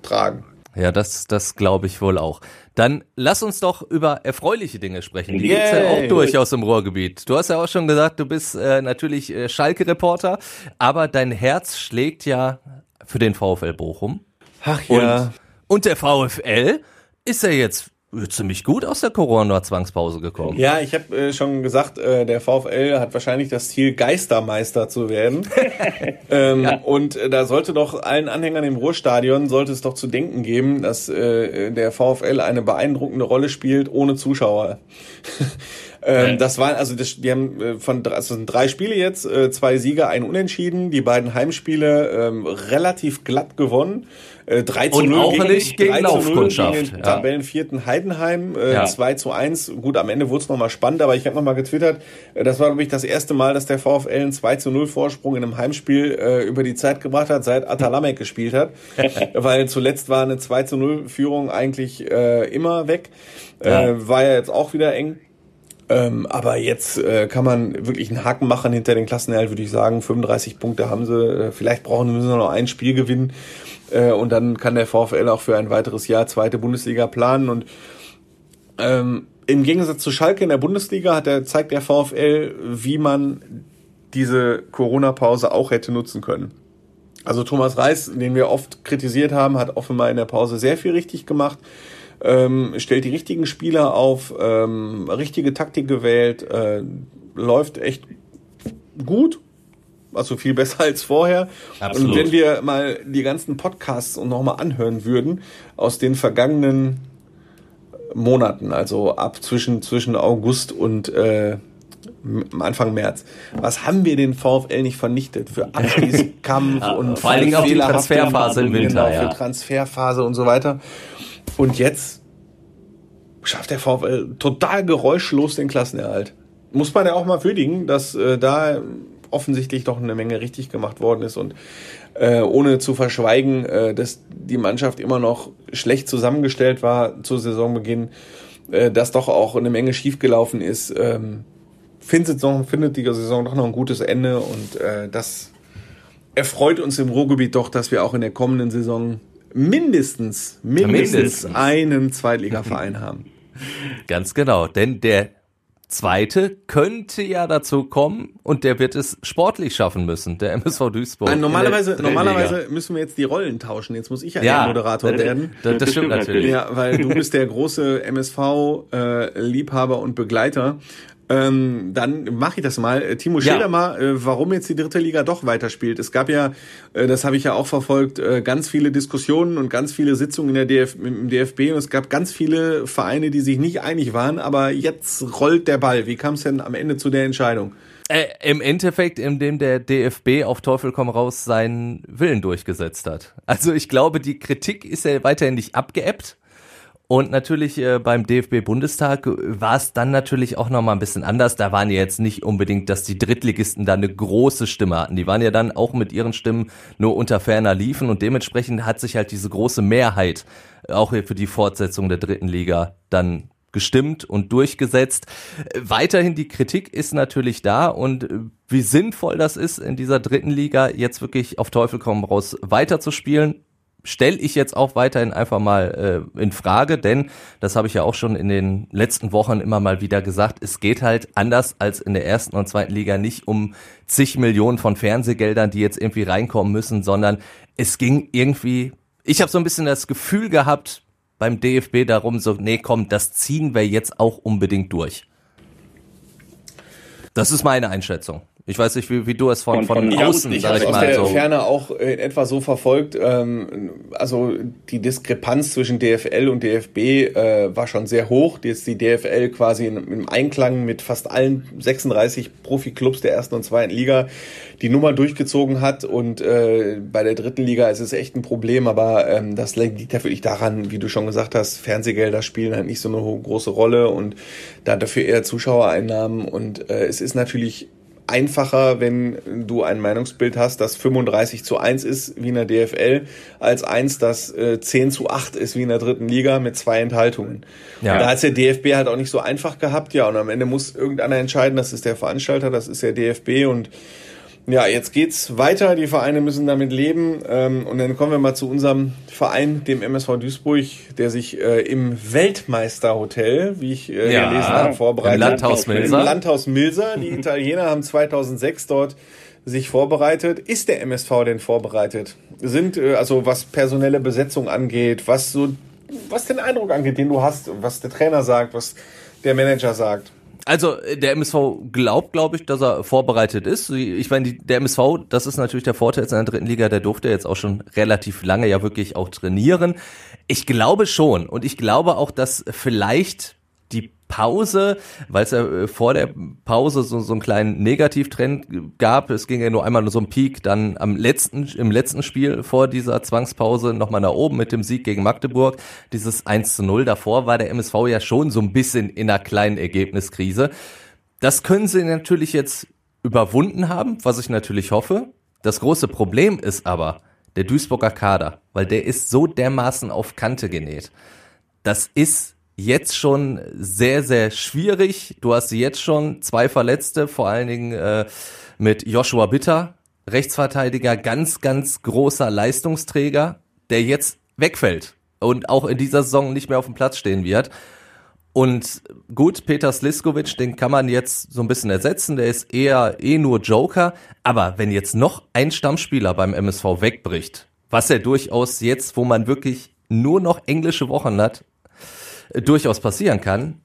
tragen. Ja, das, das glaube ich wohl auch. Dann lass uns doch über erfreuliche Dinge sprechen. Die gibt's ja auch durchaus im Ruhrgebiet. Du hast ja auch schon gesagt, du bist äh, natürlich äh, Schalke-Reporter, aber dein Herz schlägt ja für den VfL Bochum. Ach ja. Und und der VfL ist ja jetzt ziemlich gut aus der Corona-Zwangspause gekommen. Ja, ich habe äh, schon gesagt, äh, der VfL hat wahrscheinlich das Ziel, Geistermeister zu werden. ähm, ja. Und äh, da sollte doch allen Anhängern im Ruhrstadion sollte es doch zu denken geben, dass äh, der VfL eine beeindruckende Rolle spielt ohne Zuschauer. Ähm, das waren also das, die haben äh, von also sind drei Spiele jetzt, äh, zwei Sieger, ein Unentschieden, die beiden Heimspiele ähm, relativ glatt gewonnen. Äh, 3 zu 0 auch gegen, nicht gegen 3 Laufkundschaft. Gegen den ja. Tabellenvierten Heidenheim, äh, ja. 2 zu 1. Gut, am Ende wurde es nochmal spannend, aber ich habe nochmal getwittert, äh, das war, glaube ich, das erste Mal, dass der VfL einen 2 zu 0 Vorsprung in einem Heimspiel äh, über die Zeit gebracht hat, seit Atalamek gespielt hat. Weil zuletzt war eine 2 zu 0 Führung eigentlich äh, immer weg. Ja. Äh, war ja jetzt auch wieder eng. Ähm, aber jetzt äh, kann man wirklich einen Haken machen hinter den Klassenerhalt, würde ich sagen. 35 Punkte haben sie. Äh, vielleicht brauchen müssen sie noch ein Spiel gewinnen. Äh, und dann kann der VfL auch für ein weiteres Jahr zweite Bundesliga planen. Und ähm, im Gegensatz zu Schalke in der Bundesliga hat der, zeigt der VfL, wie man diese Corona-Pause auch hätte nutzen können. Also Thomas Reis, den wir oft kritisiert haben, hat offenbar in der Pause sehr viel richtig gemacht ähm, stellt die richtigen Spieler auf, ähm, richtige Taktik gewählt, äh, läuft echt gut, also viel besser als vorher. Absolut. Und wenn wir mal die ganzen Podcasts nochmal anhören würden aus den vergangenen Monaten, also ab zwischen, zwischen August und äh, Anfang März. Was haben wir den VfL nicht vernichtet für Abschließkampf und vor allem auch die Transferphase im Winter, genau, ja. für Transferphase und so weiter. Und jetzt schafft der VfL total geräuschlos den Klassenerhalt. Muss man ja auch mal würdigen, dass äh, da offensichtlich doch eine Menge richtig gemacht worden ist und äh, ohne zu verschweigen, äh, dass die Mannschaft immer noch schlecht zusammengestellt war zu Saisonbeginn, äh, dass doch auch eine Menge schiefgelaufen ist. Ähm, findet, noch, findet die Saison doch noch ein gutes Ende und äh, das erfreut uns im Ruhrgebiet doch, dass wir auch in der kommenden Saison mindestens, mindestens, mindestens. einen Zweitligaverein haben. Ganz genau, denn der zweite könnte ja dazu kommen und der wird es sportlich schaffen müssen, der MSV Duisburg. Also normalerweise, normalerweise müssen wir jetzt die Rollen tauschen. Jetzt muss ich ja, ja der Moderator werden. Das, das stimmt natürlich. Ja, weil du bist der große MSV-Liebhaber äh, und Begleiter. Ähm, dann mache ich das mal. Äh, Timo, schilder ja. mal, äh, warum jetzt die dritte Liga doch weiterspielt. Es gab ja, äh, das habe ich ja auch verfolgt, äh, ganz viele Diskussionen und ganz viele Sitzungen in der DF im DFB und es gab ganz viele Vereine, die sich nicht einig waren, aber jetzt rollt der Ball. Wie kam es denn am Ende zu der Entscheidung? Äh, Im Endeffekt, indem der DFB auf Teufel komm raus seinen Willen durchgesetzt hat. Also ich glaube, die Kritik ist ja weiterhin nicht abgeebbt. Und natürlich äh, beim DFB-Bundestag war es dann natürlich auch nochmal ein bisschen anders. Da waren ja jetzt nicht unbedingt, dass die Drittligisten da eine große Stimme hatten. Die waren ja dann auch mit ihren Stimmen nur unter ferner liefen und dementsprechend hat sich halt diese große Mehrheit auch hier für die Fortsetzung der dritten Liga dann gestimmt und durchgesetzt. Weiterhin die Kritik ist natürlich da und wie sinnvoll das ist, in dieser dritten Liga jetzt wirklich auf Teufel komm raus weiterzuspielen stelle ich jetzt auch weiterhin einfach mal äh, in Frage, denn das habe ich ja auch schon in den letzten Wochen immer mal wieder gesagt, es geht halt anders als in der ersten und zweiten Liga nicht um zig Millionen von Fernsehgeldern, die jetzt irgendwie reinkommen müssen, sondern es ging irgendwie, ich habe so ein bisschen das Gefühl gehabt beim DFB darum, so, nee, komm, das ziehen wir jetzt auch unbedingt durch. Das ist meine Einschätzung. Ich weiß nicht, wie, wie du es von, von, von außen, ich sag ich mal. Ich aus der Ferne auch in etwa so verfolgt. Ähm, also die Diskrepanz zwischen DFL und DFB äh, war schon sehr hoch. Jetzt die DFL quasi in, im Einklang mit fast allen 36 Profiklubs der ersten und zweiten Liga die Nummer durchgezogen hat. Und äh, bei der dritten Liga ist es echt ein Problem. Aber ähm, das liegt ja wirklich daran, wie du schon gesagt hast, Fernsehgelder spielen halt nicht so eine große Rolle und da dafür eher Zuschauereinnahmen. Und äh, es ist natürlich einfacher, wenn du ein Meinungsbild hast, das 35 zu 1 ist wie in der DFL, als eins, das äh, 10 zu 8 ist wie in der dritten Liga mit zwei Enthaltungen. Ja. da hat der DFB halt auch nicht so einfach gehabt, ja, und am Ende muss irgendeiner entscheiden, das ist der Veranstalter, das ist der DFB und ja, jetzt geht's weiter. Die Vereine müssen damit leben. Ähm, und dann kommen wir mal zu unserem Verein, dem MSV Duisburg, der sich äh, im Weltmeisterhotel, wie ich äh, ja, gelesen habe, vorbereitet. Im Landhaus Milser. Im Landhaus Milser. Die Italiener haben 2006 dort sich vorbereitet. Ist der MSV denn vorbereitet? Sind, äh, also was personelle Besetzung angeht, was so, was den Eindruck angeht, den du hast, was der Trainer sagt, was der Manager sagt? Also der MSV glaubt, glaube ich, dass er vorbereitet ist. Ich meine, der MSV, das ist natürlich der Vorteil in der dritten Liga, der durfte jetzt auch schon relativ lange ja wirklich auch trainieren. Ich glaube schon und ich glaube auch, dass vielleicht Pause, weil es ja äh, vor der Pause so, so einen kleinen Negativtrend gab. Es ging ja nur einmal so ein Peak, dann am letzten, im letzten Spiel vor dieser Zwangspause nochmal nach oben mit dem Sieg gegen Magdeburg. Dieses 1 zu 0 davor war der MSV ja schon so ein bisschen in einer kleinen Ergebniskrise. Das können sie natürlich jetzt überwunden haben, was ich natürlich hoffe. Das große Problem ist aber der Duisburger Kader, weil der ist so dermaßen auf Kante genäht. Das ist jetzt schon sehr, sehr schwierig. Du hast jetzt schon zwei Verletzte, vor allen Dingen äh, mit Joshua Bitter, Rechtsverteidiger, ganz, ganz großer Leistungsträger, der jetzt wegfällt und auch in dieser Saison nicht mehr auf dem Platz stehen wird. Und gut, Peter Sliskovic, den kann man jetzt so ein bisschen ersetzen, der ist eher eh nur Joker. Aber wenn jetzt noch ein Stammspieler beim MSV wegbricht, was er durchaus jetzt, wo man wirklich nur noch englische Wochen hat, durchaus passieren kann.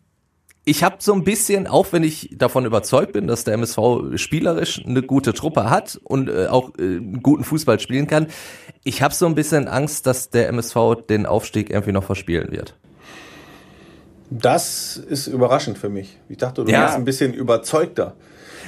Ich habe so ein bisschen, auch wenn ich davon überzeugt bin, dass der MSV spielerisch eine gute Truppe hat und äh, auch äh, guten Fußball spielen kann, ich habe so ein bisschen Angst, dass der MSV den Aufstieg irgendwie noch verspielen wird. Das ist überraschend für mich. Ich dachte, du ja. wärst ein bisschen überzeugter.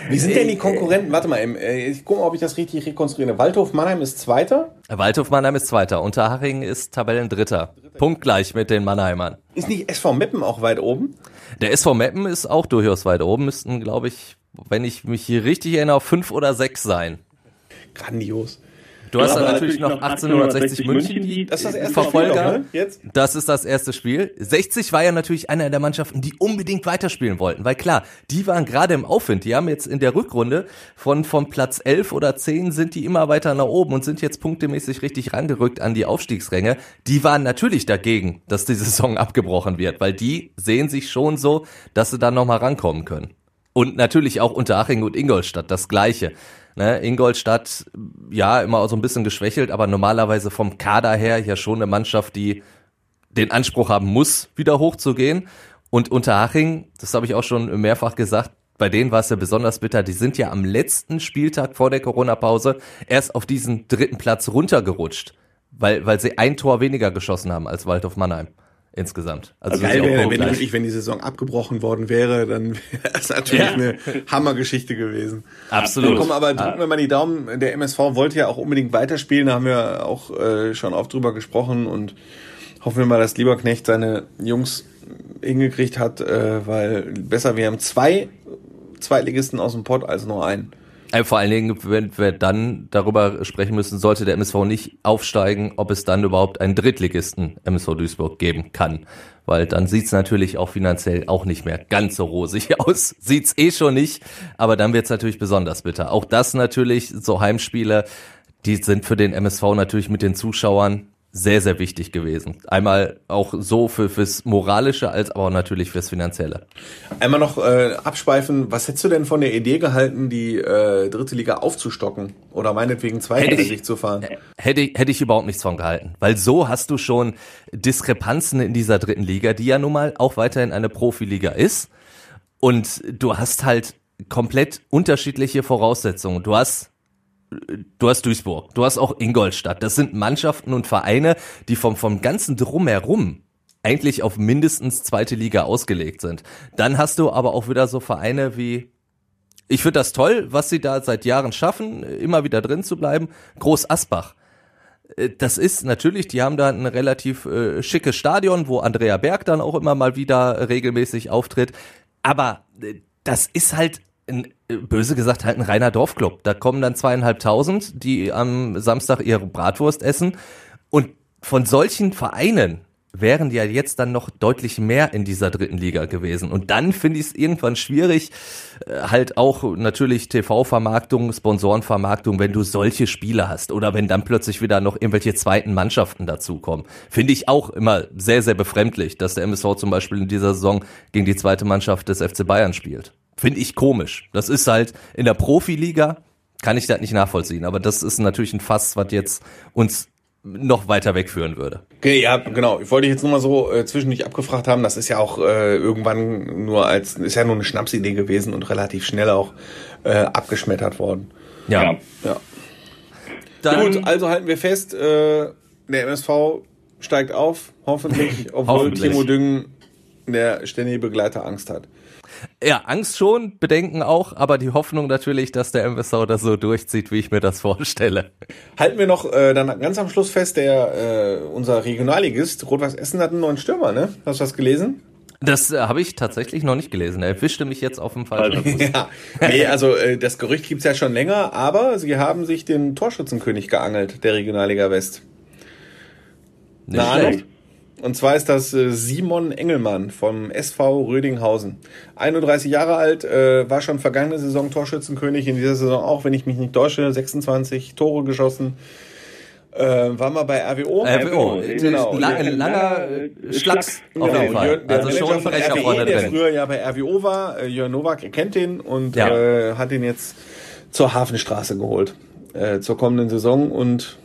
Wie sind denn die Konkurrenten? Warte mal, äh, ich gucke mal, ob ich das richtig rekonstruiere. Waldhof Mannheim ist Zweiter. Waldhof Mannheim ist Zweiter. Unterhaching ist Tabellendritter. Punktgleich mit den Mannheimern. Ist nicht SV Meppen auch weit oben? Der SV Meppen ist auch durchaus weit oben. Müssten, glaube ich, wenn ich mich hier richtig erinnere, fünf oder sechs sein. Grandios. Du hast dann natürlich noch 1860 München, die das ist das erste Verfolger. Ne? Jetzt? Das ist das erste Spiel. 60 war ja natürlich einer der Mannschaften, die unbedingt weiterspielen wollten, weil klar, die waren gerade im Aufwind. Die haben jetzt in der Rückrunde von, von Platz 11 oder 10 sind die immer weiter nach oben und sind jetzt punktemäßig richtig rangerückt an die Aufstiegsränge. Die waren natürlich dagegen, dass die Saison abgebrochen wird, weil die sehen sich schon so, dass sie dann nochmal rankommen können. Und natürlich auch Unterhaching und Ingolstadt das Gleiche. Ne, Ingolstadt, ja, immer so ein bisschen geschwächelt, aber normalerweise vom Kader her ja schon eine Mannschaft, die den Anspruch haben muss, wieder hochzugehen. Und Unterhaching, das habe ich auch schon mehrfach gesagt, bei denen war es ja besonders bitter. Die sind ja am letzten Spieltag vor der Corona-Pause erst auf diesen dritten Platz runtergerutscht, weil, weil sie ein Tor weniger geschossen haben als Waldhof Mannheim insgesamt. Also Geil wäre, wenn wirklich, wenn die Saison abgebrochen worden wäre, dann wäre es natürlich ja. eine Hammergeschichte gewesen. Absolut. Komm, aber drücken wir mal die Daumen. Der MSV wollte ja auch unbedingt weiterspielen, da haben wir auch äh, schon oft drüber gesprochen und hoffen wir mal, dass Lieberknecht seine Jungs hingekriegt hat, äh, weil besser wir haben zwei Zweitligisten aus dem Pott als nur einen. Äh, vor allen Dingen, wenn wir dann darüber sprechen müssen, sollte der MSV nicht aufsteigen, ob es dann überhaupt einen Drittligisten MSV Duisburg geben kann. Weil dann sieht's natürlich auch finanziell auch nicht mehr ganz so rosig aus. Sieht's eh schon nicht, aber dann wird's natürlich besonders bitter. Auch das natürlich, so Heimspiele, die sind für den MSV natürlich mit den Zuschauern sehr, sehr wichtig gewesen. Einmal auch so für fürs Moralische, als aber auch natürlich fürs Finanzielle. Einmal noch äh, abschweifen, was hättest du denn von der Idee gehalten, die äh, dritte Liga aufzustocken oder meinetwegen zweitlinig zu fahren? Hätte ich, hätte ich überhaupt nichts von gehalten. Weil so hast du schon Diskrepanzen in dieser dritten Liga, die ja nun mal auch weiterhin eine Profiliga ist. Und du hast halt komplett unterschiedliche Voraussetzungen. Du hast du hast Duisburg, du hast auch Ingolstadt. Das sind Mannschaften und Vereine, die vom, vom ganzen Drumherum eigentlich auf mindestens zweite Liga ausgelegt sind. Dann hast du aber auch wieder so Vereine wie, ich finde das toll, was sie da seit Jahren schaffen, immer wieder drin zu bleiben. Groß Asbach. Äh, das ist natürlich, die haben da ein relativ äh, schickes Stadion, wo Andrea Berg dann auch immer mal wieder regelmäßig auftritt. Aber äh, das ist halt ein, böse gesagt halt ein reiner Dorfclub. Da kommen dann zweieinhalbtausend, die am Samstag ihre Bratwurst essen. Und von solchen Vereinen wären ja jetzt dann noch deutlich mehr in dieser dritten Liga gewesen. Und dann finde ich es irgendwann schwierig, äh, halt auch natürlich TV-Vermarktung, Sponsorenvermarktung, wenn du solche Spiele hast oder wenn dann plötzlich wieder noch irgendwelche zweiten Mannschaften dazukommen. Finde ich auch immer sehr, sehr befremdlich, dass der MSV zum Beispiel in dieser Saison gegen die zweite Mannschaft des FC Bayern spielt. Finde ich komisch. Das ist halt in der Profiliga, kann ich das nicht nachvollziehen. Aber das ist natürlich ein Fass, was jetzt uns noch weiter wegführen würde. Okay, ja, genau. Ich wollte jetzt nur mal so äh, zwischendurch abgefragt haben. Das ist ja auch äh, irgendwann nur als, ist ja nur eine Schnapsidee gewesen und relativ schnell auch äh, abgeschmettert worden. Ja. ja. Dann, Gut, also halten wir fest, äh, der MSV steigt auf, hoffentlich, obwohl hoffentlich. Timo Düngen, der ständige Begleiter, Angst hat. Ja, Angst schon, Bedenken auch, aber die Hoffnung natürlich, dass der MSV das so durchzieht, wie ich mir das vorstelle. Halten wir noch äh, dann ganz am Schluss fest, der äh, unser Regionalligist Rot-Weiß Essen hat einen neuen Stürmer, ne? Hast du das gelesen? Das äh, habe ich tatsächlich noch nicht gelesen. Er erwischte mich jetzt auf dem falschen ja, nee, also äh, das Gerücht gibt's ja schon länger, aber sie haben sich den Torschützenkönig geangelt, der Regionalliga West. Nicht schlecht. Und zwar ist das äh, Simon Engelmann vom SV Rödinghausen. 31 Jahre alt, äh, war schon vergangene Saison Torschützenkönig, in dieser Saison auch, wenn ich mich nicht täusche, 26 Tore geschossen. Äh, war mal bei RWO. RWO, genau. La ein langer Schlacks genau. auf jeden Fall. Der also schon von RWE, der früher ja bei RWO war, äh, Jörn Nowak, er kennt den und ja. äh, hat ihn jetzt zur Hafenstraße geholt. Äh, zur kommenden Saison und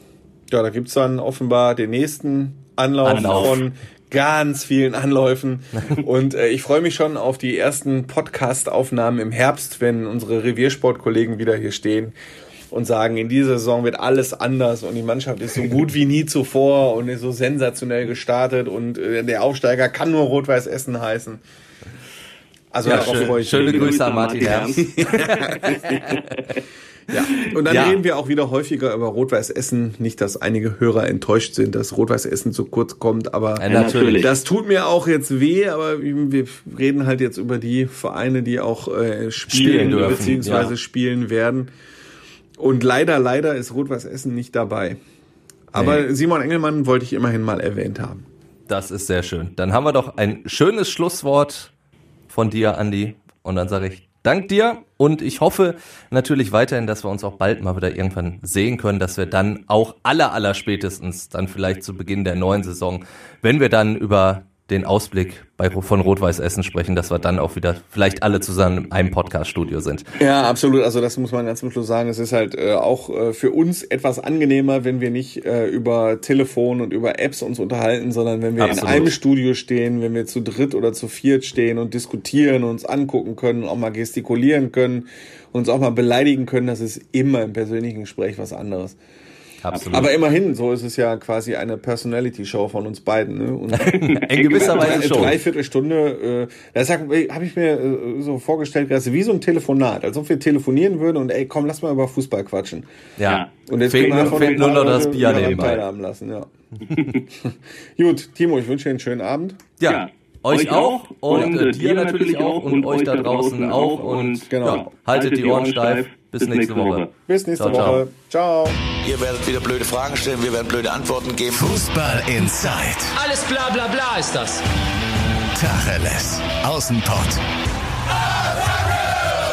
ja, da gibt's dann offenbar den nächsten Anlauf, Anlauf. von ganz vielen Anläufen. Und äh, ich freue mich schon auf die ersten Podcast-Aufnahmen im Herbst, wenn unsere Reviersportkollegen wieder hier stehen und sagen, in dieser Saison wird alles anders und die Mannschaft ist so gut wie nie zuvor und ist so sensationell gestartet und äh, der Aufsteiger kann nur Rot-Weiß Essen heißen. Also ja, darauf schön, freue ich mich. Schöne Grüße an Martin Herms. Ja, und dann ja. reden wir auch wieder häufiger über Rot-Weiß Essen. Nicht, dass einige Hörer enttäuscht sind, dass Rot-Weiß Essen zu kurz kommt, aber ja, natürlich. das tut mir auch jetzt weh, aber wir reden halt jetzt über die Vereine, die auch äh, spielen, spielen beziehungsweise ja. spielen werden. Und leider, leider ist Rot-Weiß Essen nicht dabei. Aber nee. Simon Engelmann wollte ich immerhin mal erwähnt haben. Das ist sehr schön. Dann haben wir doch ein schönes Schlusswort von dir, Andi. Und dann sage ich Dank dir und ich hoffe natürlich weiterhin, dass wir uns auch bald mal wieder irgendwann sehen können, dass wir dann auch aller, aller spätestens dann vielleicht zu Beginn der neuen Saison, wenn wir dann über den Ausblick bei, von Rot-Weiß Essen sprechen, dass wir dann auch wieder vielleicht alle zusammen in einem Podcast-Studio sind. Ja, absolut. Also das muss man ganz zum Schluss sagen. Es ist halt äh, auch äh, für uns etwas angenehmer, wenn wir nicht äh, über Telefon und über Apps uns unterhalten, sondern wenn wir absolut. in einem Studio stehen, wenn wir zu dritt oder zu viert stehen und diskutieren, uns angucken können, auch mal gestikulieren können, uns auch mal beleidigen können. Das ist immer im persönlichen Gespräch was anderes. Absolut. Aber immerhin, so ist es ja quasi eine Personality-Show von uns beiden. Ne? Und In gewisser Weise eine schon. Dreiviertelstunde, äh, das habe ich mir äh, so vorgestellt, dass wie so ein Telefonat, als ob wir telefonieren würden und ey, komm, lass mal über Fußball quatschen. Ja. Und jetzt fehlt, nur, fehlt nur noch das Bier nebenbei. lassen, ja. Gut, Timo, ich wünsche dir einen schönen Abend. Ja. ja. Euch, auch und, und äh, dir natürlich auch und, euch da draußen auch und genau. ja, haltet, haltet die Ohren steif. Bis, Bis nächste, nächste Woche. Woche. Bis nächste ciao, Woche. Ciao. Ihr werdet wieder blöde Fragen stellen, wir werden blöde Antworten geben. Fußball Inside. Alles bla bla bla ist das. Tacheles. Außenpott.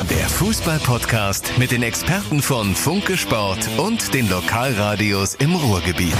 Der Fußball-Podcast mit den Experten von Funke Sport und den Lokalradios im Ruhrgebiet.